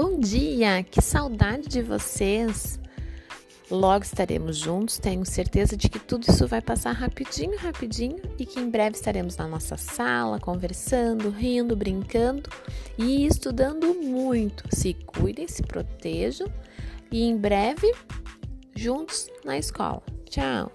Bom dia, que saudade de vocês! Logo estaremos juntos, tenho certeza de que tudo isso vai passar rapidinho, rapidinho e que em breve estaremos na nossa sala, conversando, rindo, brincando e estudando muito. Se cuidem, se protejam e em breve juntos na escola. Tchau!